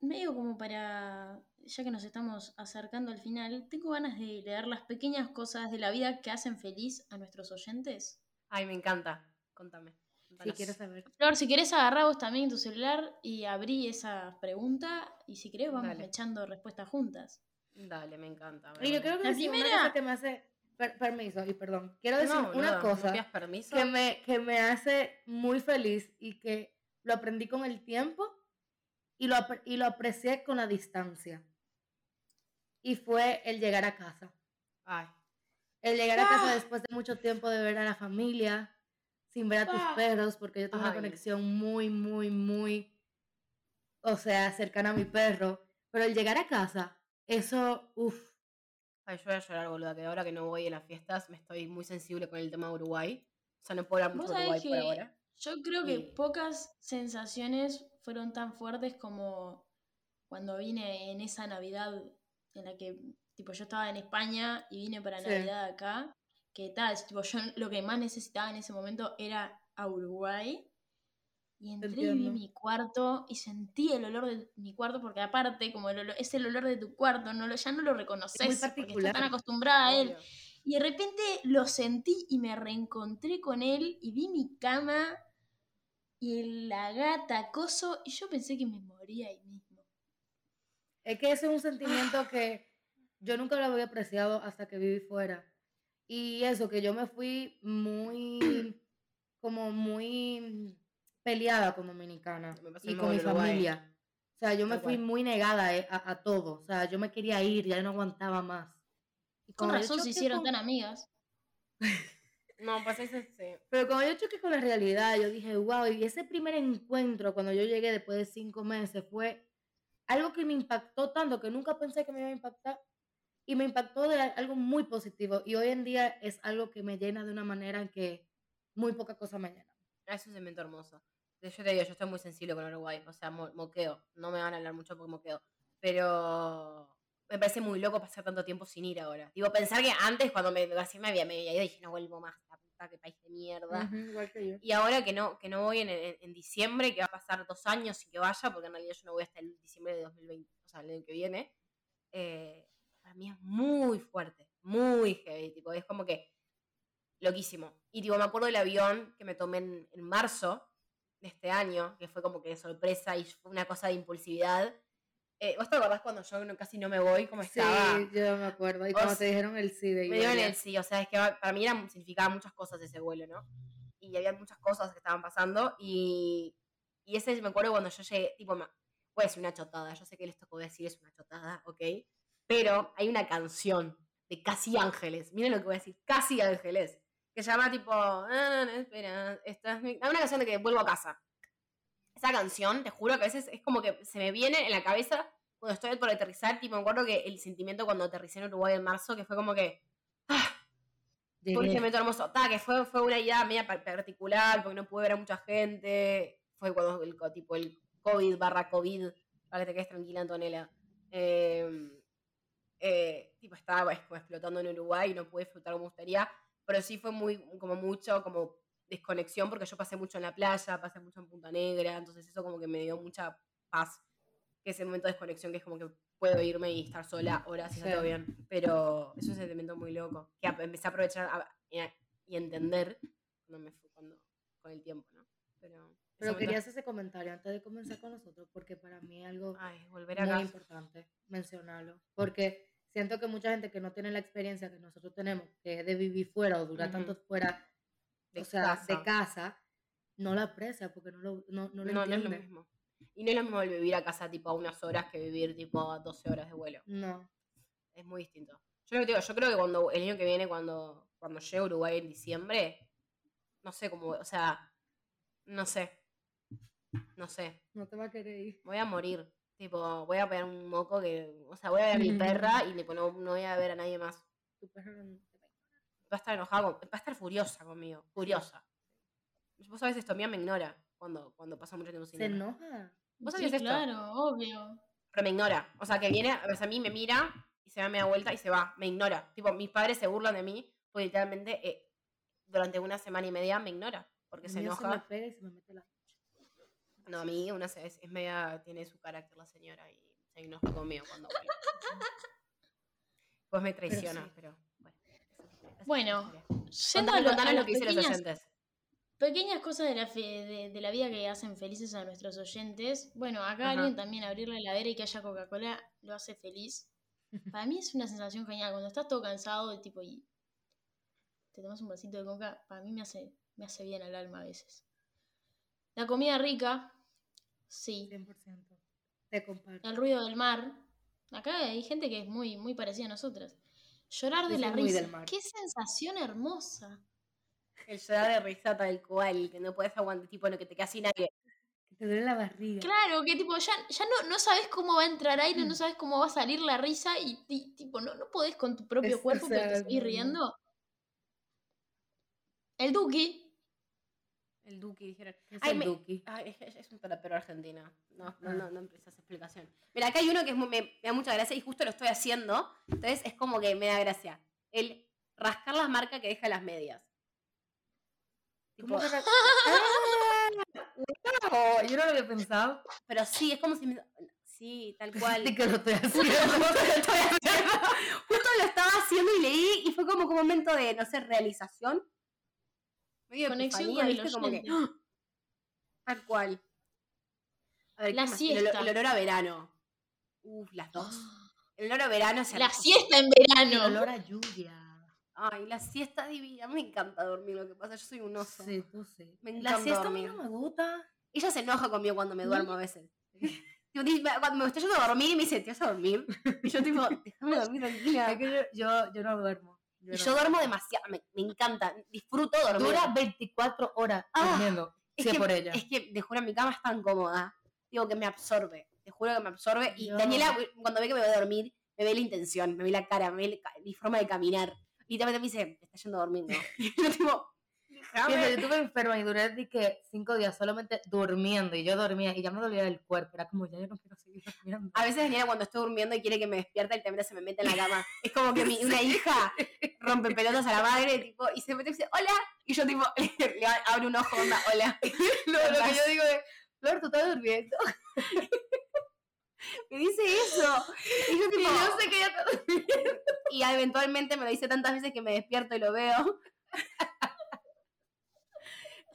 medio como para, ya que nos estamos acercando al final, tengo ganas de leer las pequeñas cosas de la vida que hacen feliz a nuestros oyentes. Ay, me encanta. Contame. Si contanos. quieres saber. Flor, si querés agarrar vos también tu celular y abrí esa pregunta y si querés vamos Dale. echando respuestas juntas. Dale, me encanta. Y yo creo que La decir una primera- cosa que me hace, per- permiso y perdón, quiero decir No, una no, cosa No que me, que me hace muy feliz y que lo aprendí con el tiempo y lo, y lo aprecié con la distancia. Y fue el llegar a casa. Ay, El llegar a casa Ah. después de mucho tiempo de ver a la familia, sin ver a tus Ah. perros, porque yo tengo una conexión muy, muy, muy, o sea, cercana a mi perro. Pero el llegar a casa, eso, uff, ay, yo voy a llorar, boluda, que ahora que no voy a las fiestas me estoy muy sensible con el tema de Uruguay. O sea, no puedo hablar mucho de Uruguay por ahora. yo creo que Y- pocas sensaciones fueron tan fuertes como cuando vine en esa Navidad en la que, tipo, yo estaba en España y vine para Sí. Navidad acá, que tal, tipo, yo lo que más necesitaba en ese momento era a Uruguay. Y entré y vi mi cuarto y sentí el olor de mi cuarto, porque aparte, como el olor- es el olor de tu cuarto, no lo, ya no lo reconoces, porque estás tan acostumbrada a él. Y de repente lo sentí y me reencontré con él y vi mi cama y la gata, coso, y yo pensé que me moría ahí mismo. Es que ese es un sentimiento que yo nunca lo había apreciado hasta que viví fuera. Y eso, que yo me fui muy, como muy peleada con Dominicana y con mi familia. O sea, yo me fui muy negada eh, a, a todo. O sea, yo me quería ir, ya no aguantaba más. Y Con razón se hicieron con- tan amigas. No, pues eso sí. Pero cuando yo choqué con la realidad, yo dije, wow, y ese primer encuentro cuando yo llegué después de cinco meses fue algo que me impactó tanto que nunca pensé que me iba a impactar. Y me impactó de algo muy positivo. Y hoy en día es algo que me llena de una manera en que muy poca cosa me llena. Es un sentimiento hermoso. Yo te digo, yo estoy muy sensible con Uruguay. O sea, mo- moqueo. No me van a hablar mucho porque moqueo. Pero me parece muy loco pasar tanto tiempo sin ir ahora. Digo, pensar que antes, cuando me, así me había, me había ido, dije, no vuelvo más. La puta qué país de mierda. Ujú, igual que yo. Y ahora que no, que no voy en, en- en diciembre, que va a pasar dos años y que vaya, porque en realidad yo no voy hasta el diciembre de 2020, o sea, el año que viene, eh, para mí es muy fuerte, muy heavy, tipo, es como que loquísimo. Y tipo, me acuerdo del avión que me tomé en, en marzo de este año, que fue como que de sorpresa y fue una cosa de impulsividad. Eh, ¿Vos te acordás cuando yo no- casi no me voy, cómo estaba? Sí, yo me acuerdo. Y cuando te dijeron el sí de Me Italia. el sí, o sea, es que para mí era, significaba muchas cosas ese vuelo, ¿no? Y había muchas cosas que estaban pasando y, y ese me acuerdo cuando yo llegué, tipo, puede ser una chotada, yo sé que voy a decir es una chotada, ¿ok? Pero hay una canción de Casi Ángeles, miren lo que voy a decir, Casi Ángeles, que se llama tipo, "Ah, no, espera, esta es mi-". Hay una canción de que vuelvo a casa. Esa canción, te juro que a veces es como que se me viene en la cabeza cuando estoy por aterrizar, tipo, me acuerdo que el sentimiento cuando aterricé en Uruguay en marzo, que fue como que, ah, fue un sentimiento hermoso. Ta, que fue, fue una idea media pa- particular, porque no pude ver a mucha gente. Fue cuando el, tipo, el COVID barra COVID, para que te quedes tranquila, Antonella. Eh, eh, tipo, estaba pues, como explotando en Uruguay y no pude disfrutar como gustaría. Pero sí fue muy, como mucho, como desconexión, porque yo pasé mucho en la playa, pasé mucho en Punta Negra, entonces eso como que me dio mucha paz. Que ese momento de desconexión que es como que puedo irme y estar sola horas y está Sí. todo bien. Pero es un sentimiento muy loco. Que empecé a aprovechar a- y a- entender cuando me fui, cuando, con el tiempo, ¿no? Pero, Pero momento- quería hacer ese comentario antes de comenzar con nosotros, porque para mí es algo Ay, volver a muy casa. importante mencionarlo. Porque siento que mucha gente que no tiene la experiencia que nosotros tenemos, que es de vivir fuera o durar tanto fuera, De o sea, casa. de casa, no la aprecia porque no lo, no, no lo No, no es lo entiende. mismo. Y no es lo mismo el vivir a casa tipo a unas horas que vivir tipo a 12 horas de vuelo. No. Es muy distinto. Yo, lo que digo, yo creo que cuando el año que viene, cuando, cuando llegue a Uruguay en diciembre, no sé cómo, o sea, no sé. No sé. No te va a querer ir. Voy a morir. Tipo, voy a pegar un moco que. O sea, voy a ver a mi perra y tipo, no, no voy a ver a nadie más. Tu perro no te va a ignorar. Va a estar enojada, con- va a estar furiosa conmigo. Furiosa. Vos sabés esto, mía me ignora cuando, cuando pasa mucho tiempo sin Se enoja. ¿Vos Sí, sabías esto? claro, obvio. Pero me ignora. O sea, que viene, a veces a mí me mira y se da media vuelta y se va. Me ignora. Tipo, mis padres se burlan de mí porque literalmente eh, durante una semana y media me ignora. Porque El se enoja. me pega y se me mete la... No, a mí una se- es, es media, tiene su carácter la señora y se enoja conmigo cuando vuelve. Pues me traiciona, sí. pero, bueno. otra Bueno, historia. Yendo a, lo- a lo las que dicen los pequeñas, oyentes. pequeñas cosas de la, fe- de, de la vida que hacen felices a nuestros oyentes. Bueno, acá Ajá. alguien también abrir la heladera y que haya Coca-Cola lo hace feliz. Para mí es una sensación genial. Cuando estás todo cansado, de tipo, y te tomas un vasito de coca, para mí me hace, me hace bien al alma a veces. La comida rica, sí. 100%. Te comparto. El ruido del mar. Acá hay gente que es muy, muy parecida a nosotras. Llorar de Yo la risa. del mar. Qué sensación hermosa. El llorar de risa tal cual, que no puedes aguantar, tipo, no, que te sin aire. Que te duele la barriga. Claro, que tipo, ya, ya no, no sabes cómo va a entrar aire, Mm. no sabes cómo va a salir la risa y, ti- tipo, no, no podés con tu propio Es- o cuerpo, pero te seguís riendo. El Duki. El Duki, dijeron. Es Ay, el me- Duki. Ay, es, es un pero argentina. No, no, Ah. no, no empiezas explicación. Mira, acá hay uno que es muy- me, me da mucha gracia y justo lo estoy haciendo. Entonces es como que me da gracia. El rascar las marcas que deja las medias. ¿Cómo Tipo, que ¡Ah! ¡Wow! Yo no lo había pensado. pero sí, es como si me... Sí, tal cual. Que lo estoy haciendo. justo lo estaba haciendo y leí y fue como un momento de, no sé, realización. Medio Conexión epifanía, con el ¿viste? Como que. ¡ah! Tal cual. A ver, La. El, siesta. el olor a verano. Uf, las dos. El olor a verano es La siesta en El verano. olor a lluvia. Ay, la siesta divina. Me encanta dormir, lo que pasa, yo soy un oso. Sí, tú sí. Me La siesta a mí no me gusta. Ella se enoja conmigo cuando me duermo a veces. Cuando me estoy yendo a dormir y me dice, ¿te vas a dormir? Y yo tipo, déjame dormir tranquila. Es que yo, yo, yo no duermo. Y no yo duermo demasiado, me, me encanta, disfruto dormir. Dura 24 horas Ah, durmiendo. es que, por ella. Es que, te juro, mi cama es tan cómoda. Digo que me absorbe. Te juro que me absorbe. Y Yo- Daniela, cuando ve que me voy a dormir, me ve la intención, me ve la cara, me ve mi forma de caminar. Y también me dice, te estás yendo a dormir, ¿no? Y yo tipo, Piensa, yo estuve enferma y duré de que cinco días solamente durmiendo y yo dormía y ya me dolía el cuerpo. Era como, ya yo no quiero seguir durmiendo. A veces Daniela cuando estoy durmiendo y quiere que me despierta, el temblor se me mete en la cama. Es como que mi, una hija rompe pelotas a la madre tipo, y se mete y dice, hola. Y yo tipo, le abro un ojo, onda, hola. Lo, lo que yo digo es, Flor, tú estás durmiendo. Me dice eso. Y yo Y tipo, yo sé que ya está durmiendo. y eventualmente me lo dice tantas veces que me despierto y lo veo.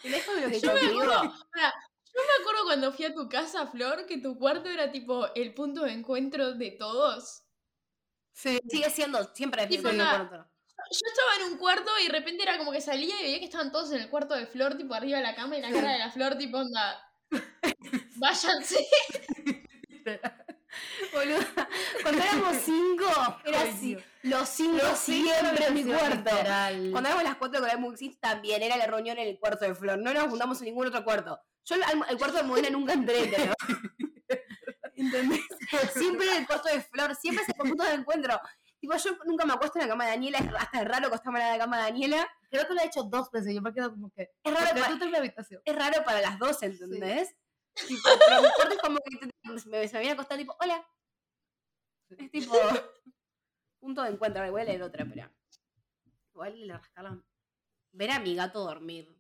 Y lejos de lo que Yo yo me digo. acuerdo, yo me acuerdo cuando fui a tu casa, Flor, que tu cuarto era tipo el punto de encuentro de todos. Sí. Sigue siendo siempre el Tipo, nada. cuarto. Yo estaba en un cuarto y de repente era como que salía y veía que estaban todos en el cuarto de Flor, tipo arriba de la cama y la cara de la Flor, tipo onda. Váyanse. Boluda, cuando éramos cinco, era así. Los cinco Los siempre en mi cuarto. literal. Cuando éramos las cuatro con el Muxis también era la reunión en el cuarto de Flor. No nos juntamos en ningún otro cuarto. Yo al, al cuarto de Modena nunca entré, pero. ¿Entendés? Siempre en el cuarto de Flor, siempre es el punto de encuentro. Tipo, yo nunca me acuesto en la cama de Daniela, hasta es raro acostarme en la cama de Daniela. Creo que lo he hecho dos veces. Yo me quedo como que. Es raro, ¿por qué pa- tú mi habitación? es raro para las dos, ¿entendés? Tipo, pero es como que me, se me viene a acostar tipo, hola. Es tipo, punto de encuentro. Voy a leer otra, pero. Igual le rascaron. Ver a mi gato dormir.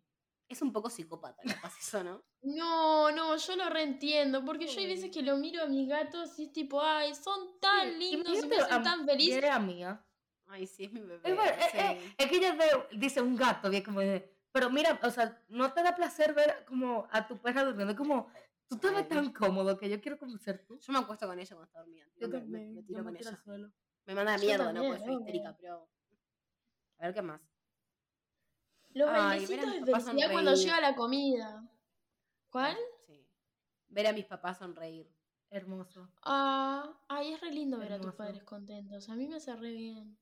Es un poco psicópata, capaz eso, ¿no? No, no, yo lo reentiendo, porque yo hay veces que lo miro a mis gatos y es tipo, ay, son tan Sí, lindos y me hacen tan feliz. Viene a mía. Ay, sí, es mi bebé. Es, ver- eh, sí. eh, que ella ve- dice un gato, bien como pero mira, o sea, no te da placer ver como a tu perra durmiendo, es como, tú te ves Ay. tan cómodo que yo quiero como ser tú. Yo me acuesto con ella cuando está dormida. Yo me, también, me yo tiro me con tiro al ella. suelo. Me manda Yo mierda, ¿no? Porque soy histérica, pero. A ver qué más. Los Ay, mis de felicidad cuando llega la comida. ¿Cuál? Sí. Ver a mis papás sonreír. Hermoso. Ah, ay, es re lindo ver a tus padres contentos. A mí me hace re bien.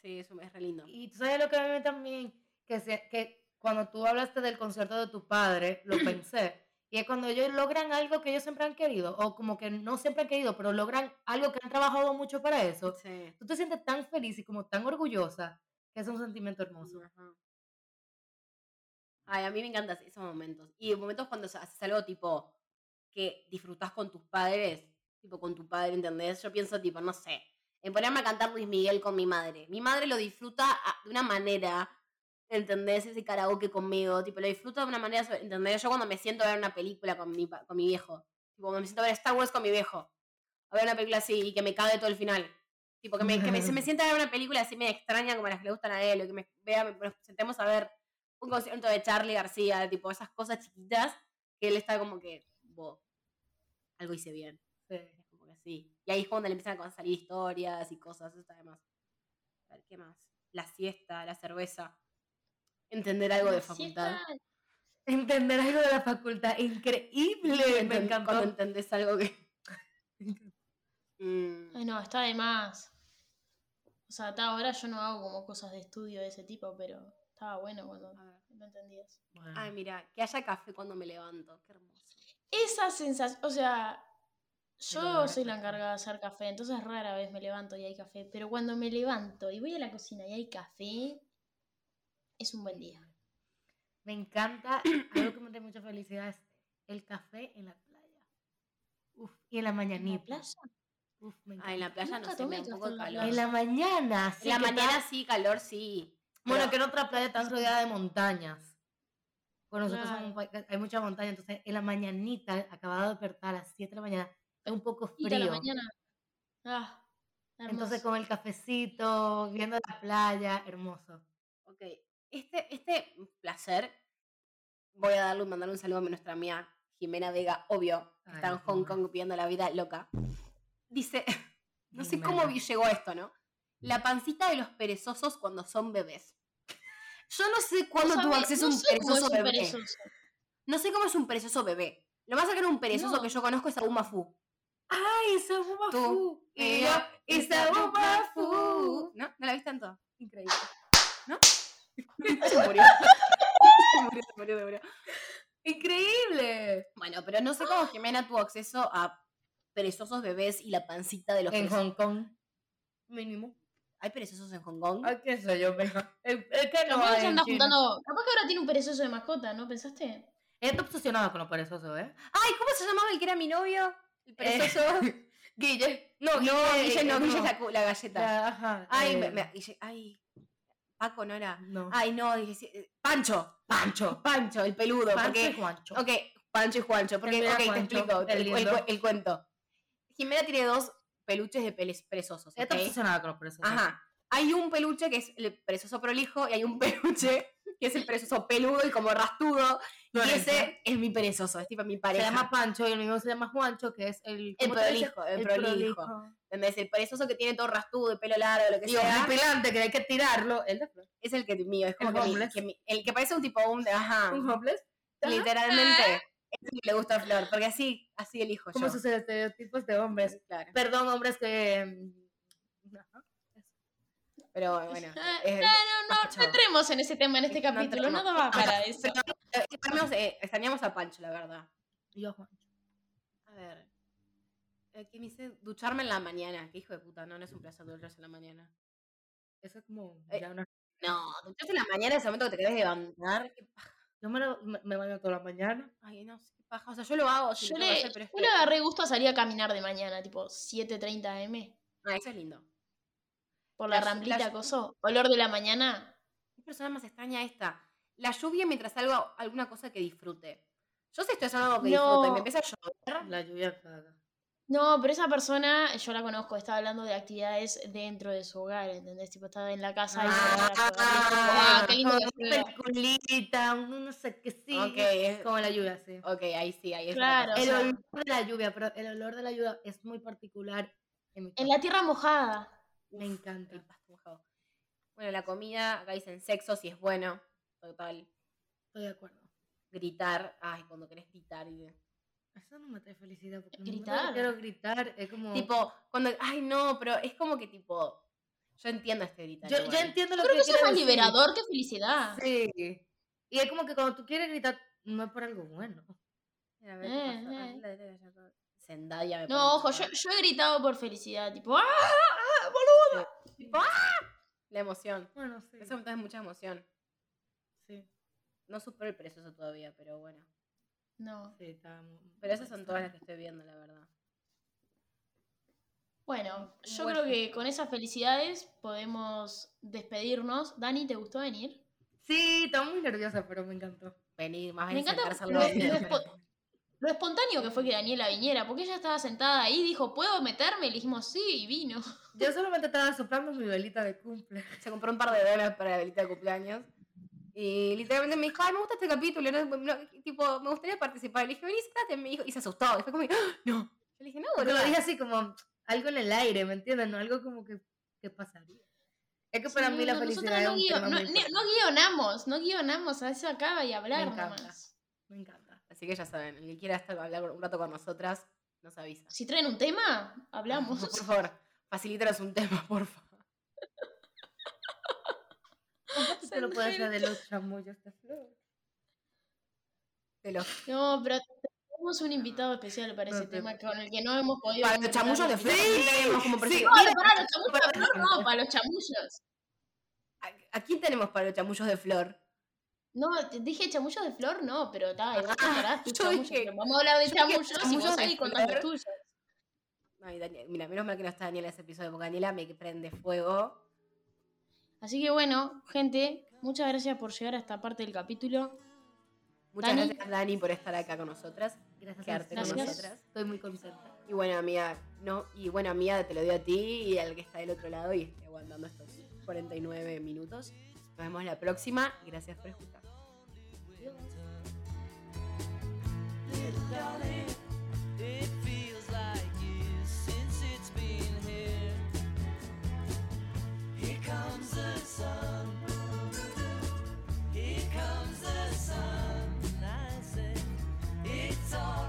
Sí, eso es re lindo. Y tú sabes lo que a mí también, que, se- que cuando tú hablaste del concierto de tu padre, lo pensé, y es cuando ellos logran algo que ellos siempre han querido, o como que no siempre han querido, pero logran algo que han trabajado mucho para eso, Sí. tú te sientes tan feliz y como tan orgullosa, que es un sentimiento hermoso. Ajá. Ay, a mí me encantan esos momentos. Y momentos cuando haces algo tipo que disfrutás con tus padres, tipo con tu padre, ¿entendés? Yo pienso tipo, no sé, en ponerme a cantar Luis Miguel con mi madre. Mi madre lo disfruta a- de una manera, ¿entendés? Ese karaoke conmigo, tipo, lo disfruta de una manera, ¿entendés? Yo cuando me siento a ver una película con mi, con mi viejo, tipo, cuando me siento a ver Star Wars con mi viejo, a ver una película así y que me cague todo el final. Tipo, que me, que me, se me sienta a ver una película así me extraña como las que le gustan a él, o que me vea, nos sentemos a ver un concierto de Charlie García, tipo esas cosas chiquitas, que él está como que, "Bo, algo hice bien. Sí. Es como que sí. Y ahí es cuando le empiezan a salir historias y cosas, eso está de más. A ver, ¿qué más? La siesta, la cerveza. Entender algo de facultad. Entender algo de la facultad, increíble, me encantó. Cuando entendés algo que... Mm, Ay, no, está de más. O sea, hasta ahora yo no hago como cosas de estudio de ese tipo, pero estaba bueno cuando no entendías. Bueno, Ay, mira, que haya café cuando me levanto. Qué hermoso. Esa sensación, o sea, yo Pero, soy la encargada de hacer café, entonces rara vez me levanto y hay café, pero cuando me levanto y voy a la cocina y hay café, es un buen día. Me encanta, algo que me da mucha felicidad es el café en la playa. Uf, y en la ¿En mañanita. la playa? Uf, me Ah, en la encanta. playa no sé, me un poco de en calor. En la mañana, sí. En la que está- mañana sí, calor sí. Bueno, pero- que en otra playa estás rodeada de montañas. Bueno, nosotros somos un hay mucha montaña, entonces en la mañanita, acabado de despertar a las 7 de la mañana, es un poco la frío. mañana. Ah, Entonces con el cafecito, viendo la playa, hermoso. Este, este placer, voy a darle, mandarle un saludo a nuestra amiga Jimena Vega, obvio, que está en Hong. Kong pidiendo la vida loca. Dice, no sé cómo llegó a esto, ¿no? La pancita de los perezosos cuando son bebés. Yo no sé cuándo tuvo acceso a no un perezoso bebé. perezoso. No sé cómo es un perezoso bebé. Lo más cercano a un perezoso No. que yo conozco es a un mafú. ¡Ay, Sabu Tú, Mafu! y Y yo, yo, y Sabu Mafu. ¿No? ¿No la viste tanto? Increíble. ¿No? se murió. se murió, se murió, se murió. ¡Increíble! Bueno, pero no sé cómo Jimena tuvo acceso a perezosos bebés y la pancita de los En. Hong Kong, mínimo. ¿Hay perezosos en Hong Kong? Ay, qué sé yo, pero. Es, que no Capaz hay se en anda China. juntando. Capaz que ahora tiene un perezoso de mascota, ¿no pensaste? Ella está obsesionada con los perezosos, ¿eh? Ay, ¿cómo se llamaba el que era mi novio? El perezoso. Guille. No, no, Guille no, eh, Guille es la, cu- la galleta. Ya, ajá. Ay, eh, me- me- Guille- ay, Paco no era. No. Ay, no, dije, eh, Pancho. Pancho. Pancho, el peludo. Pancho porque, y Juancho. Ok, Pancho y Juancho. Porque, ok, te explico el el, el lindo. cu- el cuento. Jimena tiene dos peluches de peles perezosos. Está ¿ok? obsesionada con los perezosos. Ajá. Hay un peluche que es el perezoso prolijo y hay un peluche que es el perezoso peludo y como rastudo. Y ese es mi perezoso, es tipo mi Se pareja. llama Pancho y el mío se llama Juancho, que es el. El ¿cómo te dice? prolijo, el prolijo. ¿Entendés? El perezoso que tiene todo rastudo, y pelo largo, lo que Digo, sea. un pilante que hay que tirarlo. El de Flor. Es el que mío, es como El que, mi- homeless. que mi- el que parece un tipo un ajá, Un homeless. Ajá. literalmente. Es el que le gusta a Flor, porque así, así elijo ¿Cómo yo. sucede estereotipos de hombres? Claro. Perdón, hombres que. ajá. Pero bueno. Es- no, no, no Pancho. entremos en ese tema en este No capítulo, no entremos. daba para eso. Pero, eh, extrañamos, eh, extrañamos a Pancho, la verdad. Y yo a Juancho. A ver. eh, ¿Qué me dice? Ducharme en la mañana. Qué hijo de puta, no, no es un placer ducharse en la mañana. Eso es como. Eh, ya una- No, ducharse en la mañana es el momento que te querés levantar. Qué paja. Yo me, lo- me, me baño toda la mañana. Ay, no sé qué paja. O sea, yo lo hago. Si Yo le, hacer, pero es yo le agarré gusto a salir a caminar de mañana, tipo 7.30 am, Ah, eso es lindo. por la La la ramblita, ll- coso. Olor de la mañana. ¿Qué persona más extraña esta? La lluvia mientras hago alguna cosa que disfrute. Yo si estoy haciendo algo que disfruto y No. me empieza a llover. La lluvia caga. No, pero esa persona, yo la conozco, estaba hablando de actividades dentro de su hogar, ¿entendés? Tipo, estaba en la casa y Ah, ponía a llover, y tipo, ah, qué lindo peliculita, un no sé qué sí. Ok, es- Como la lluvia, sí. ok, ahí sí, ahí es Claro, El olor de la lluvia, pero el olor de la lluvia es muy particular en mi En casa. la tierra mojada. Me encanta. el pasto mojado. Bueno, la comida, acá dicen sexo, si es bueno. Total. Estoy de acuerdo. Gritar. Ay, cuando querés gritar. y de- Eso no me trae felicidad. Porque Gritar. que quiero gritar, es como. Tipo, cuando. Ay, no, pero es como que tipo. Yo entiendo este gritar. yo, yo entiendo lo Creo que eso es más decir. liberador que felicidad. Sí. Y es como que cuando tú quieres gritar, no es por algo bueno. A ver, ¿qué Eh? Ah, eh. Zendaya me No, ojo, yo, he gritado por felicidad, tipo, ¡ah! ah, boludo! Tipo, ¡ah! La emoción. Bueno, sí. Eso me trae mucha emoción. Sí, No supero el precioso todavía, pero bueno. No. sí, está Pero esas son todas las que estoy viendo, la verdad. Bueno, yo Bueno. creo que con esas felicidades podemos despedirnos. Dani, ¿te gustó venir? Sí, estaba muy nerviosa, pero me encantó. Venir, más Me encanta lo- lo espo- Lo espontáneo que fue que Daniela viniera, porque ella estaba sentada ahí, dijo, ¿puedo meterme? Y le dijimos, sí, y vino. Yo solamente estaba soplando mi velita de cumple. Se compró un par de dólares para la velita de cumpleaños. Y literalmente me dijo, ay, me gusta este capítulo. ¿no? No, tipo, me gustaría participar. Le dije, vení, sentate. Me dijo, y se asustó. Y fue como, "Ah, no. Yo le dije, no, Porque lo boluda". dije así como algo en el aire, ¿me entiendes? No algo como que, que pasaría. Es que para Sí, mí la no, felicidad nosotras es no, un no- no guionamos, no guionamos, a eso acaba y hablar encanta. nomás. Me encanta. Así que ya saben, el que quiera estar hablar un rato con nosotras, nos avisa. Si traen un tema, hablamos. Por favor, facilítanos un tema, por favor. Se lo puede hacer de los chamullos de flor. De los, No, pero tenemos un invitado especial para ese No, tema pero- con el que no hemos podido. para los chamullos de flor. como sí. No, para los chamullos de flor, no, para los chamullos. ¿a, quién tenemos para los chamullos de flor? No, te dije chamullos de flor, no, pero está, igual Ah, yo chamullos, dije- Vamos a hablar de chamullos y vos ahí contás los flor. tuyos. Ay, Daniel, mira, menos mal que no está Daniela en ese episodio, porque Daniela me prende fuego. Así que bueno, gente, muchas gracias por llegar a esta parte del capítulo. Muchas gracias, Dani, por estar acá con nosotras. Gracias por estar con nosotras. Estoy muy contenta. Y bueno, amiga, no, y bueno, amiga, te lo doy a ti y al que está del otro lado y esté aguantando estos 49 minutos. Nos vemos la próxima. Gracias por escuchar. Here comes the sun, I say, it's all.